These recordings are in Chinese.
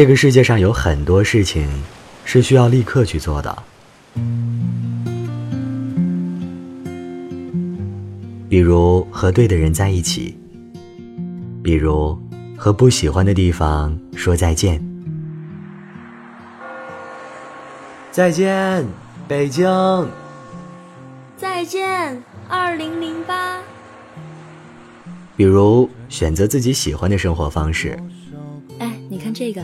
这个世界上有很多事情是需要立刻去做的，比如和对的人在一起，比如和不喜欢的地方说再见。再见，北京。再见，二零零八。比如选择自己喜欢的生活方式。哎，你看这个，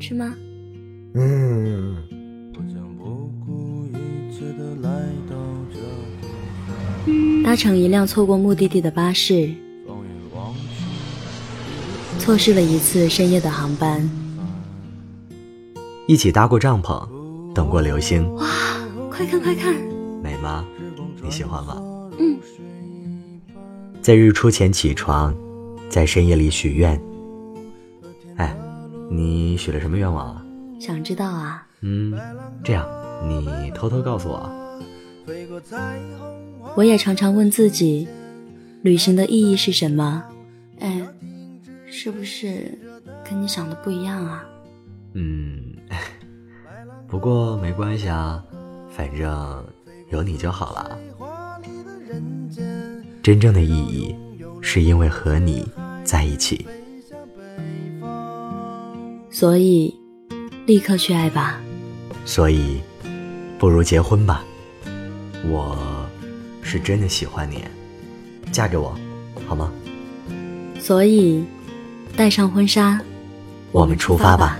吃吗？嗯。搭乘一辆错过目的地的巴士，错失了一次深夜的航班。一起搭过帐篷，等过流星。哇，快看快看，美吗？你喜欢吗？嗯。在日出前起床，在深夜里许愿。哎，你许了什么愿望啊？想知道啊？嗯，这样，你偷偷告诉我。我也常常问自己，旅行的意义是什么？哎，是不是跟你想的不一样啊？嗯，不过没关系啊，反正有你就好了。真正的意义，是因为和你在一起。所以，立刻去爱吧。所以，不如结婚吧。我是真的喜欢你，嫁给我，好吗？所以，带上婚纱，我们出发吧。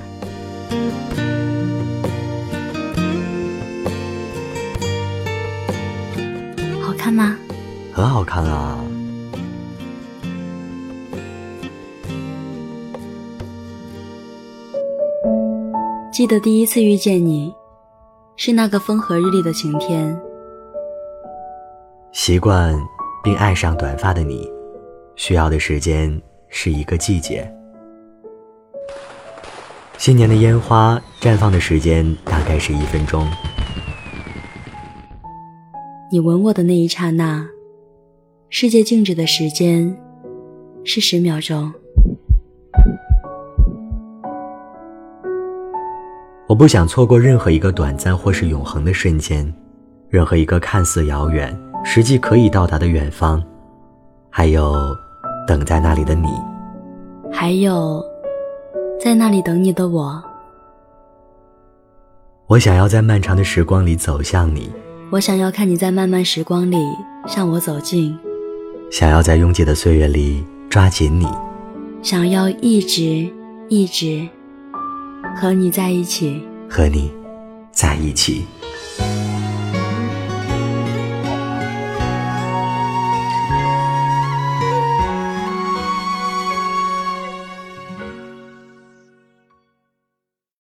好看吗？很好看啊！记得第一次遇见你，是那个风和日丽的晴天。习惯并爱上短发的你，需要的时间是一个季节。新年的烟花绽放的时间大概是一分钟。你吻我的那一刹那。世界静止的时间是十秒钟。我不想错过任何一个短暂或是永恒的瞬间，任何一个看似遥远，实际可以到达的远方，还有等在那里的你，还有在那里等你的我。我想要在漫长的时光里走向你，我想要看你在漫漫时光里向我走近。想要在拥挤的岁月里抓紧你，想要一直一直和你在一起。和你在一起。